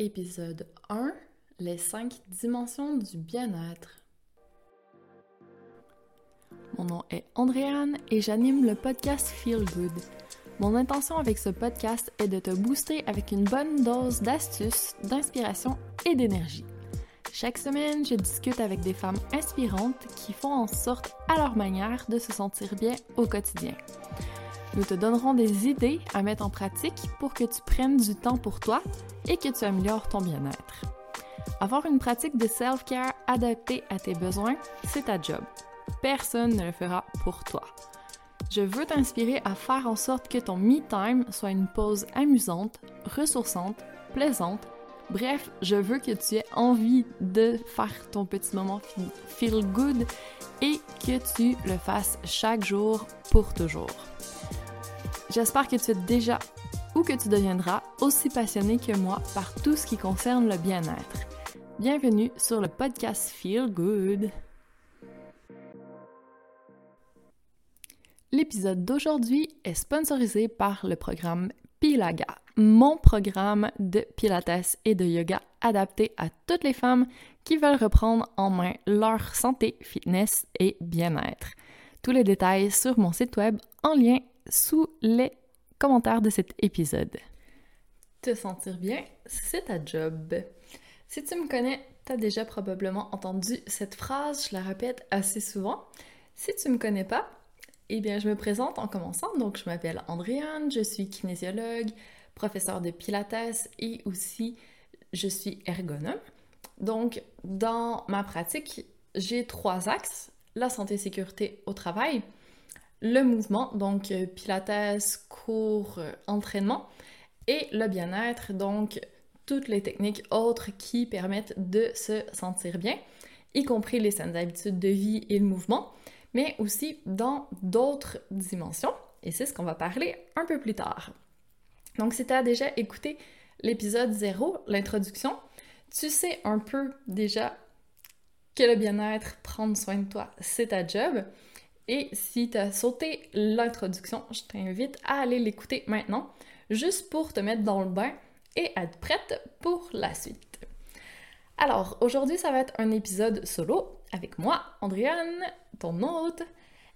Épisode 1 Les 5 dimensions du bien-être. Mon nom est Andréane et j'anime le podcast Feel Good. Mon intention avec ce podcast est de te booster avec une bonne dose d'astuces, d'inspiration et d'énergie. Chaque semaine, je discute avec des femmes inspirantes qui font en sorte à leur manière de se sentir bien au quotidien. Nous te donnerons des idées à mettre en pratique pour que tu prennes du temps pour toi et que tu améliores ton bien-être. Avoir une pratique de self-care adaptée à tes besoins, c'est ta job. Personne ne le fera pour toi. Je veux t'inspirer à faire en sorte que ton me-time soit une pause amusante, ressourçante, plaisante. Bref, je veux que tu aies envie de faire ton petit moment feel good et que tu le fasses chaque jour pour toujours. J'espère que tu es déjà ou que tu deviendras aussi passionné que moi par tout ce qui concerne le bien-être. Bienvenue sur le podcast Feel Good. L'épisode d'aujourd'hui est sponsorisé par le programme Pilaga, mon programme de pilates et de yoga adapté à toutes les femmes qui veulent reprendre en main leur santé, fitness et bien-être. Tous les détails sur mon site web en lien sous les commentaires de cet épisode. Te sentir bien, c'est ta job. Si tu me connais, tu as déjà probablement entendu cette phrase, je la répète assez souvent. Si tu me connais pas, eh bien, je me présente en commençant. Donc, je m'appelle Andréane, je suis kinésiologue, professeur de pilates et aussi je suis ergonome. Donc, dans ma pratique, j'ai trois axes la santé et sécurité au travail, le mouvement, donc euh, pilates, cours, euh, entraînement, et le bien-être, donc toutes les techniques autres qui permettent de se sentir bien, y compris les saines habitudes de vie et le mouvement, mais aussi dans d'autres dimensions, et c'est ce qu'on va parler un peu plus tard. Donc si tu as déjà écouté l'épisode 0, l'introduction, tu sais un peu déjà que le bien-être, prendre soin de toi, c'est ta job. Et si tu as sauté l'introduction, je t'invite à aller l'écouter maintenant, juste pour te mettre dans le bain et être prête pour la suite. Alors, aujourd'hui, ça va être un épisode solo avec moi, Andréane, ton hôte,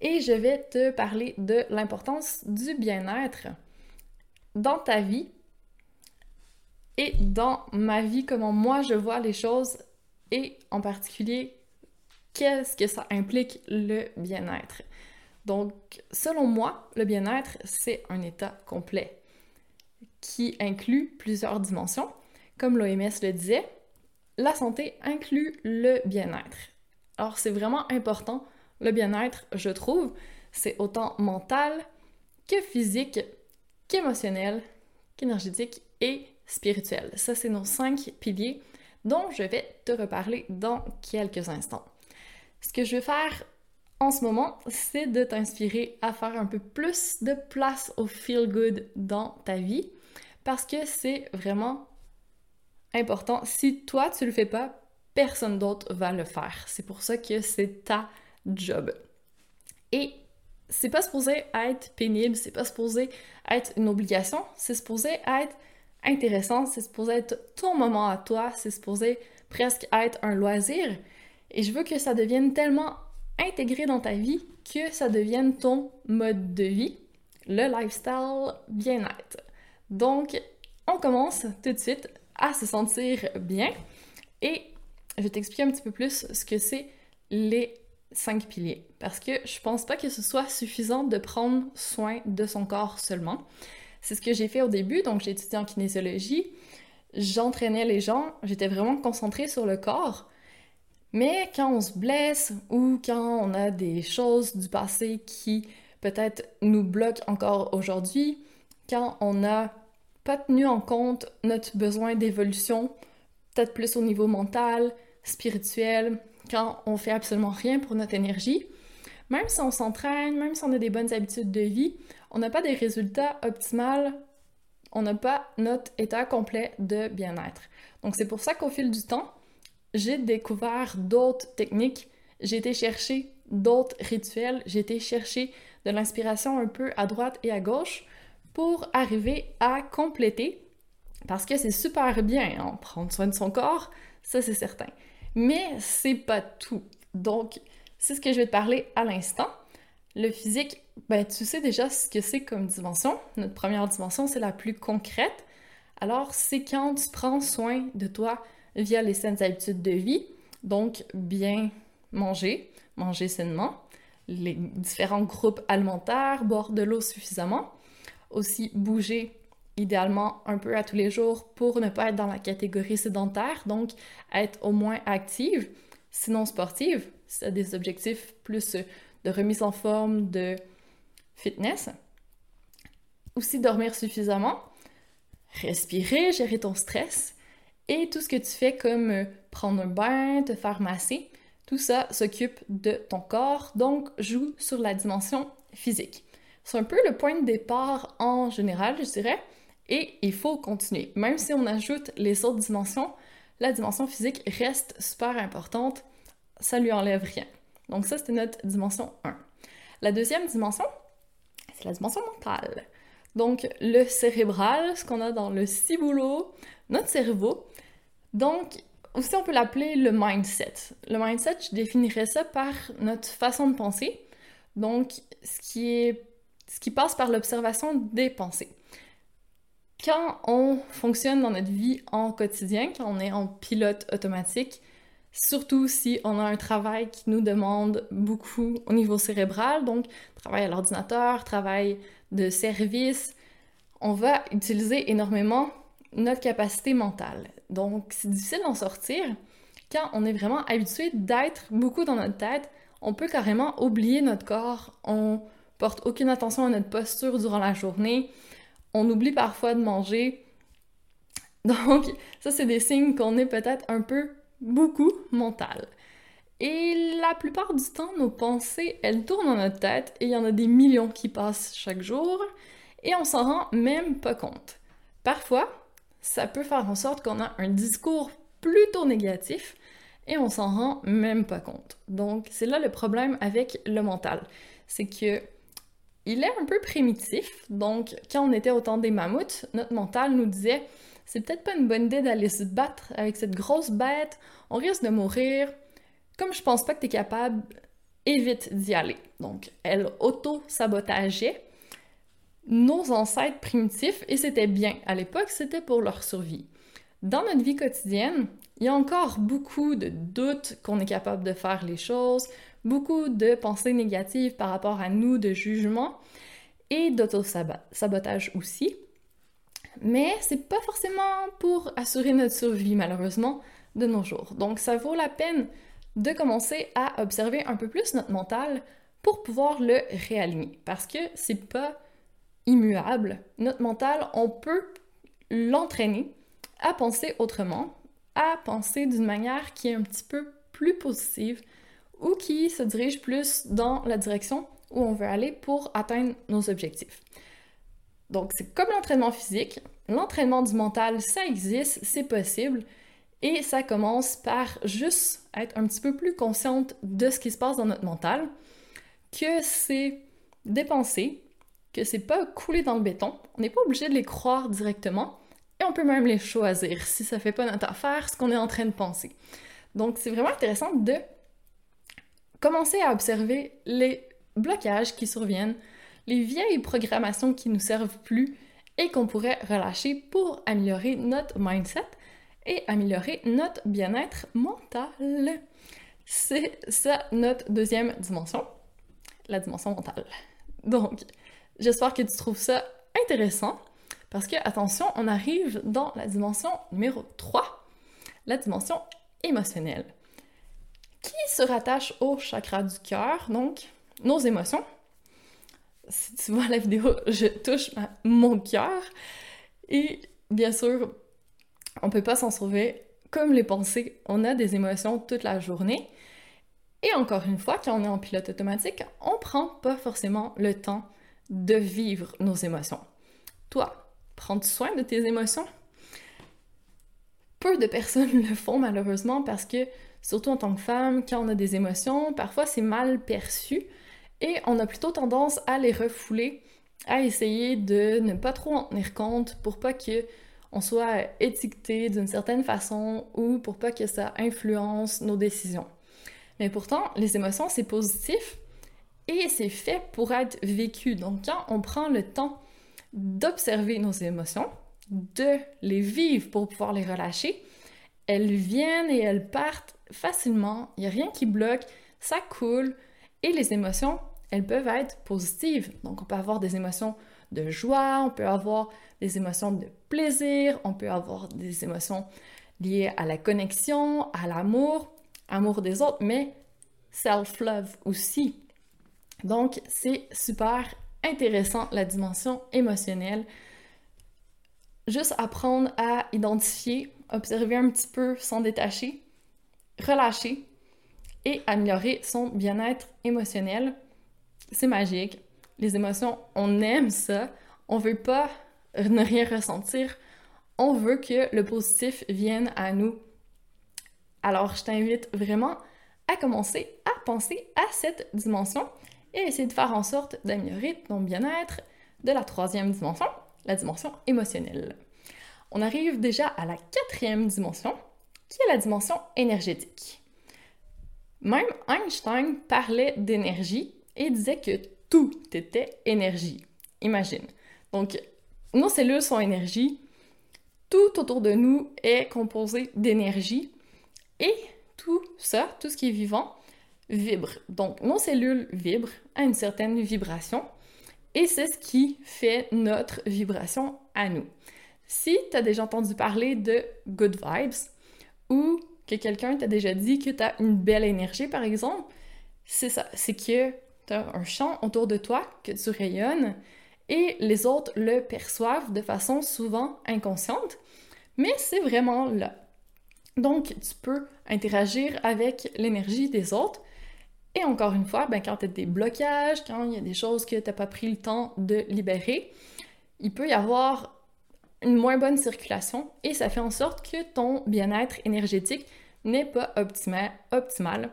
et je vais te parler de l'importance du bien-être dans ta vie et dans ma vie, comment moi je vois les choses et en particulier qu'est-ce que ça implique le bien-être? Donc, selon moi, le bien-être, c'est un état complet qui inclut plusieurs dimensions. Comme l'OMS le disait, la santé inclut le bien-être. Alors, c'est vraiment important, le bien-être, je trouve, c'est autant mental que physique, qu'émotionnel, qu'énergétique et spirituel. Ça, c'est nos cinq piliers dont je vais te reparler dans quelques instants. Ce que je vais faire en ce moment, c'est de t'inspirer à faire un peu plus de place au feel good dans ta vie parce que c'est vraiment important. Si toi tu le fais pas, personne d'autre va le faire. C'est pour ça que c'est ta job. Et c'est pas supposé être pénible, c'est pas supposé être une obligation, c'est supposé être intéressant, c'est supposé être ton moment à toi, c'est supposé presque être un loisir. Et je veux que ça devienne tellement intégré dans ta vie que ça devienne ton mode de vie, le lifestyle bien-être. Donc, on commence tout de suite à se sentir bien. Et je vais t'expliquer un petit peu plus ce que c'est les cinq piliers. Parce que je pense pas que ce soit suffisant de prendre soin de son corps seulement. C'est ce que j'ai fait au début, donc j'ai étudié en kinésiologie, j'entraînais les gens, j'étais vraiment concentrée sur le corps mais quand on se blesse ou quand on a des choses du passé qui peut-être nous bloquent encore aujourd'hui, quand on n'a pas tenu en compte notre besoin d'évolution, peut-être plus au niveau mental, spirituel, quand on fait absolument rien pour notre énergie, même si on s'entraîne, même si on a des bonnes habitudes de vie, on n'a pas des résultats optimaux, on n'a pas notre état complet de bien-être. Donc c'est pour ça qu'au fil du temps, j'ai découvert d'autres techniques, j'ai été chercher d'autres rituels, j'ai été chercher de l'inspiration un peu à droite et à gauche pour arriver à compléter Parce que c'est super bien, hein, prendre soin de son corps, ça c'est certain. Mais c'est pas tout. Donc, c'est ce que je vais te parler à l'instant. Le physique, ben, tu sais déjà ce que c'est comme dimension. Notre première dimension, c'est la plus concrète. Alors, c'est quand tu prends soin de toi via les saines habitudes de vie, donc bien manger, manger sainement, les différents groupes alimentaires, boire de l'eau suffisamment, aussi bouger idéalement un peu à tous les jours pour ne pas être dans la catégorie sédentaire, donc être au moins active, sinon sportive, si tu as des objectifs plus de remise en forme, de fitness. Aussi dormir suffisamment, respirer, gérer ton stress et tout ce que tu fais comme euh, prendre un bain, te faire masser, tout ça s'occupe de ton corps, donc joue sur la dimension physique. C'est un peu le point de départ en général, je dirais, et il faut continuer. Même si on ajoute les autres dimensions, la dimension physique reste super importante, ça lui enlève rien. Donc ça, c'était notre dimension 1. La deuxième dimension, c'est la dimension mentale. Donc le cérébral, ce qu'on a dans le ciboulot, notre cerveau. Donc aussi on peut l'appeler le mindset. Le mindset, je définirais ça par notre façon de penser. Donc ce qui est ce qui passe par l'observation des pensées. Quand on fonctionne dans notre vie en quotidien, quand on est en pilote automatique, surtout si on a un travail qui nous demande beaucoup au niveau cérébral, donc travail à l'ordinateur, travail de service, on va utiliser énormément notre capacité mentale. Donc c'est difficile d'en sortir quand on est vraiment habitué d'être beaucoup dans notre tête, on peut carrément oublier notre corps, on porte aucune attention à notre posture durant la journée, on oublie parfois de manger. Donc ça c'est des signes qu'on est peut-être un peu beaucoup mental. Et la plupart du temps, nos pensées, elles tournent dans notre tête et il y en a des millions qui passent chaque jour et on s'en rend même pas compte. Parfois, ça peut faire en sorte qu'on a un discours plutôt négatif et on s'en rend même pas compte. Donc, c'est là le problème avec le mental. C'est que il est un peu primitif. Donc, quand on était au temps des mammouths, notre mental nous disait c'est peut-être pas une bonne idée d'aller se battre avec cette grosse bête, on risque de mourir. Comme je pense pas que tu es capable, évite d'y aller. Donc, elle auto-sabotageait nos ancêtres primitifs et c'était bien. À l'époque, c'était pour leur survie. Dans notre vie quotidienne, il y a encore beaucoup de doutes qu'on est capable de faire les choses, beaucoup de pensées négatives par rapport à nous, de jugement et d'auto-sabotage aussi. Mais c'est pas forcément pour assurer notre survie, malheureusement, de nos jours. Donc, ça vaut la peine de commencer à observer un peu plus notre mental pour pouvoir le réaligner. Parce que c'est pas immuable. Notre mental, on peut l'entraîner à penser autrement, à penser d'une manière qui est un petit peu plus positive ou qui se dirige plus dans la direction où on veut aller pour atteindre nos objectifs. Donc, c'est comme l'entraînement physique. L'entraînement du mental, ça existe, c'est possible. Et ça commence par juste être un petit peu plus consciente de ce qui se passe dans notre mental, que c'est des pensées, que c'est pas coulé dans le béton. On n'est pas obligé de les croire directement et on peut même les choisir si ça fait pas notre affaire ce qu'on est en train de penser. Donc, c'est vraiment intéressant de commencer à observer les blocages qui surviennent les vieilles programmations qui nous servent plus et qu'on pourrait relâcher pour améliorer notre mindset et améliorer notre bien-être mental. C'est ça notre deuxième dimension, la dimension mentale. Donc, j'espère que tu trouves ça intéressant parce que, attention, on arrive dans la dimension numéro 3, la dimension émotionnelle, qui se rattache au chakra du cœur, donc? Nos émotions, si tu vois la vidéo, je touche mon cœur. Et bien sûr, on peut pas s'en sauver. Comme les pensées, on a des émotions toute la journée. Et encore une fois, quand on est en pilote automatique, on prend pas forcément le temps de vivre nos émotions. Toi, prends soin de tes émotions? Peu de personnes le font malheureusement parce que, surtout en tant que femme, quand on a des émotions, parfois c'est mal perçu et on a plutôt tendance à les refouler, à essayer de ne pas trop en tenir compte pour pas que on soit étiqueté d'une certaine façon ou pour pas que ça influence nos décisions. Mais pourtant, les émotions, c'est positif et c'est fait pour être vécu. Donc, quand on prend le temps d'observer nos émotions, de les vivre pour pouvoir les relâcher, elles viennent et elles partent facilement. Il n'y a rien qui bloque, ça coule. Et les émotions, elles peuvent être positives. Donc, on peut avoir des émotions de joie, on peut avoir des émotions de plaisir, on peut avoir des émotions liées à la connexion, à l'amour, amour des autres, mais self-love aussi. Donc, c'est super intéressant la dimension émotionnelle. Juste apprendre à identifier, observer un petit peu, s'en détacher, relâcher et améliorer son bien-être émotionnel. C'est magique. Les émotions, on aime ça. On veut pas ne rien ressentir. On veut que le positif vienne à nous. Alors, je t'invite vraiment à commencer à penser à cette dimension et essayer de faire en sorte d'améliorer ton bien-être de la troisième dimension, la dimension émotionnelle. On arrive déjà à la quatrième dimension, qui est la dimension énergétique. Même Einstein parlait d'énergie et disait que tout était énergie. Imagine. Donc, nos cellules sont énergie, tout autour de nous est composé d'énergie et tout ça, tout ce qui est vivant, vibre. Donc, nos cellules vibrent à une certaine vibration et c'est ce qui fait notre vibration à nous. Si tu as déjà entendu parler de good vibes ou que quelqu'un t'a déjà dit que tu as une belle énergie, par exemple, c'est ça, c'est que tu as un champ autour de toi, que tu rayonnes et les autres le perçoivent de façon souvent inconsciente, mais c'est vraiment là. Donc, tu peux interagir avec l'énergie des autres. Et encore une fois, ben, quand tu as des blocages, quand il y a des choses que tu n'as pas pris le temps de libérer, il peut y avoir une moins bonne circulation et ça fait en sorte que ton bien-être énergétique n'est pas optimal.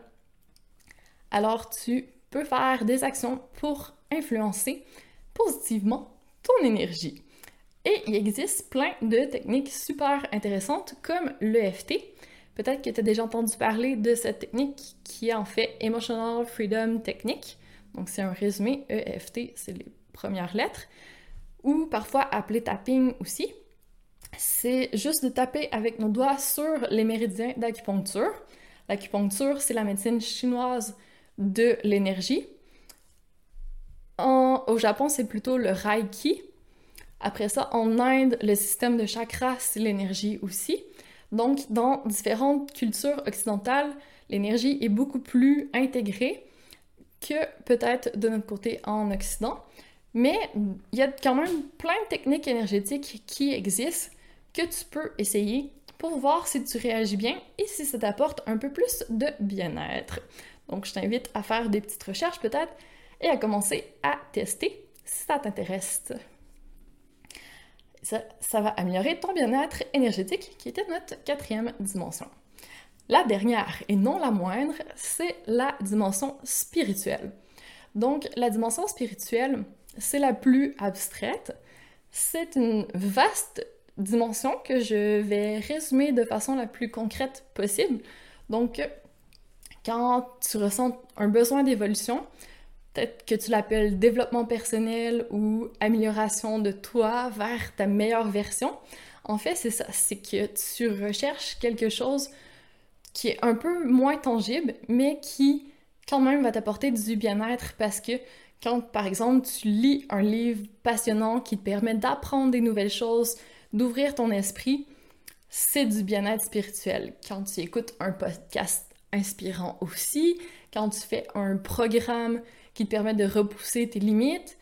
Alors, tu peux faire des actions pour influencer positivement ton énergie. Et il existe plein de techniques super intéressantes comme l'EFT. Peut-être que tu as déjà entendu parler de cette technique qui est en fait Emotional Freedom Technique. Donc c'est un résumé EFT, c'est les premières lettres. Ou parfois appelé tapping aussi. C'est juste de taper avec nos doigts sur les méridiens d'acupuncture. L'acupuncture, c'est la médecine chinoise de l'énergie. au Japon, c'est plutôt le Reiki. Après ça, en Inde, le système de chakras, c'est l'énergie aussi. Donc, dans différentes cultures occidentales, l'énergie est beaucoup plus intégrée que peut-être de notre côté en Occident. Mais il y a quand même plein de techniques énergétiques qui existent que tu peux essayer pour voir si tu réagis bien et si ça t'apporte un peu plus de bien-être. Donc, je t'invite à faire des petites recherches peut-être et à commencer à tester si ça t'intéresse ça, va améliorer ton bien-être énergétique, qui était notre quatrième dimension. La dernière, et non la moindre, c'est la dimension spirituelle. Donc, la dimension spirituelle, c'est la plus abstraite. C'est une vaste dimension que je vais résumer de façon la plus concrète possible. Donc, quand tu ressens un besoin d'évolution, peut-être que tu l'appelles développement personnel ou amélioration de toi vers ta meilleure version. En fait, c'est ça, c'est que tu recherches quelque chose qui est un peu moins tangible, mais qui quand même va t'apporter du bien-être parce que quand, par exemple, tu lis un livre passionnant qui te permet d'apprendre des nouvelles choses, d'ouvrir ton esprit, c'est du bien-être spirituel. Quand tu écoutes un podcast inspirant aussi, quand tu fais un programme qui te permet de repousser tes limites.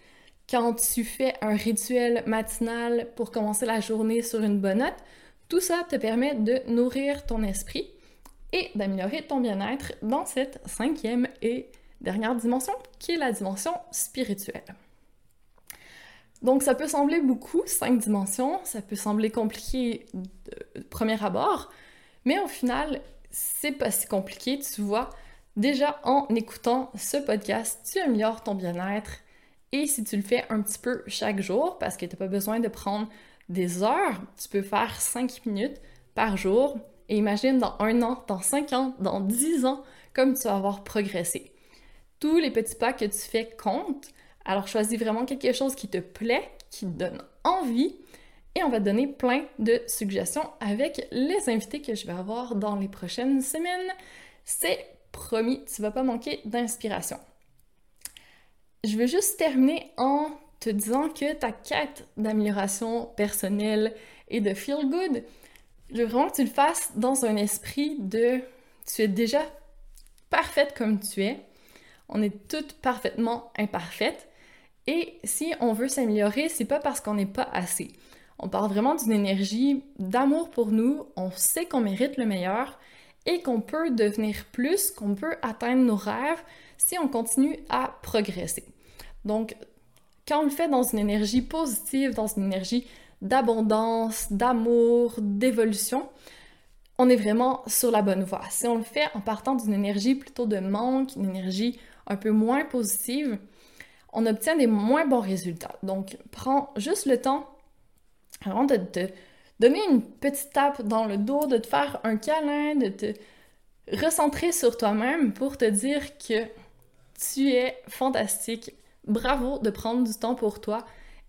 Quand tu fais un rituel matinal pour commencer la journée sur une bonne note, tout ça te permet de nourrir ton esprit et d'améliorer ton bien-être dans cette cinquième et dernière dimension qui est la dimension spirituelle. Donc ça peut sembler beaucoup, cinq dimensions, ça peut sembler compliqué de premier abord, mais au final, c'est pas si compliqué, tu vois. Déjà, en écoutant ce podcast, tu améliores ton bien-être et si tu le fais un petit peu chaque jour, parce que tu n'as pas besoin de prendre des heures, tu peux faire 5 minutes par jour. Et imagine dans un an, dans 5 ans, dans 10 ans, comme tu vas avoir progressé. Tous les petits pas que tu fais comptent. Alors choisis vraiment quelque chose qui te plaît, qui te donne envie. Et on va te donner plein de suggestions avec les invités que je vais avoir dans les prochaines semaines. C'est promis, tu vas pas manquer d'inspiration. Je veux juste terminer en te disant que ta quête d'amélioration personnelle et de feel good, je veux vraiment que tu le fasses dans un esprit de tu es déjà parfaite comme tu es. On est toutes parfaitement imparfaites. Et si on veut s'améliorer, c'est pas parce qu'on n'est pas assez. On parle vraiment d'une énergie d'amour pour nous. On sait qu'on mérite le meilleur et qu'on peut devenir plus, qu'on peut atteindre nos rêves si on continue à progresser. Donc, quand on le fait dans une énergie positive, dans une énergie d'abondance, d'amour, d'évolution, on est vraiment sur la bonne voie. Si on le fait en partant d'une énergie plutôt de manque, une énergie un peu moins positive, on obtient des moins bons résultats. Donc, prends juste le temps avant de te donner une petite tape dans le dos, de te faire un câlin, de te recentrer sur toi-même pour te dire que tu es fantastique. Bravo de prendre du temps pour toi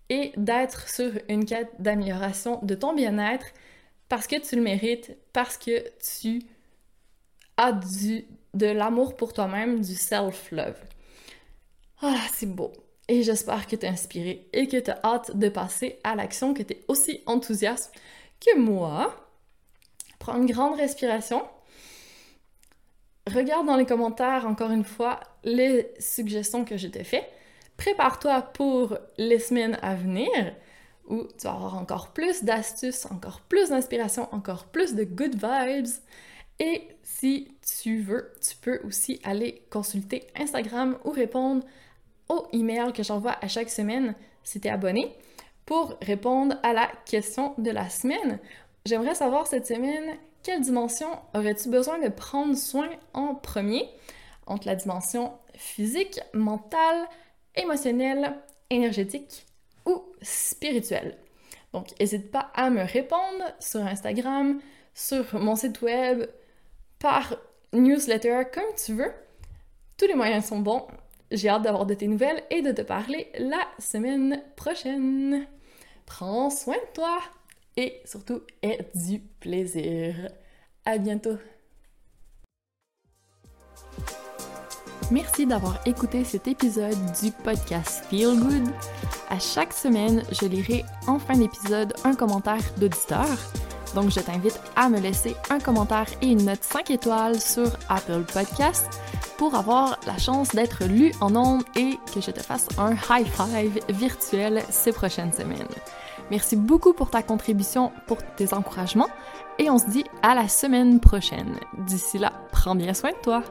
et d'être sur une quête d'amélioration de ton bien-être parce que tu le mérites, parce que tu as du, de l'amour pour toi-même, du self-love. Ah, c'est beau. Et j'espère que tu es inspiré et que tu as hâte de passer à l'action, que tu es aussi enthousiaste que moi. Prends une grande respiration. Regarde dans les commentaires encore une fois les suggestions que je t'ai faites. Prépare-toi pour les semaines à venir où tu vas avoir encore plus d'astuces, encore plus d'inspiration, encore plus de good vibes. Et si tu veux, tu peux aussi aller consulter Instagram ou répondre au email que j'envoie à chaque semaine si tu es abonné pour répondre à la question de la semaine. J'aimerais savoir cette semaine quelle dimension aurais-tu besoin de prendre soin en premier? Entre la dimension physique, mentale, émotionnelle, énergétique ou spirituelle. Donc, n'hésite pas à me répondre sur Instagram, sur mon site web, par newsletter, comme tu veux. Tous les moyens sont bons. J'ai hâte d'avoir de tes nouvelles et de te parler la semaine prochaine. Prends soin de toi et surtout aie du plaisir. À bientôt. Merci d'avoir écouté cet épisode du podcast Feel Good. À chaque semaine, je lirai en fin d'épisode un commentaire d'auditeur. Donc, je t'invite à me laisser un commentaire et une note 5 étoiles sur Apple Podcast pour avoir la chance d'être lu en ondes et que je te fasse un high five virtuel ces prochaines semaines. Merci beaucoup pour ta contribution, pour tes encouragements et on se dit à la semaine prochaine. D'ici là, prends bien soin de toi.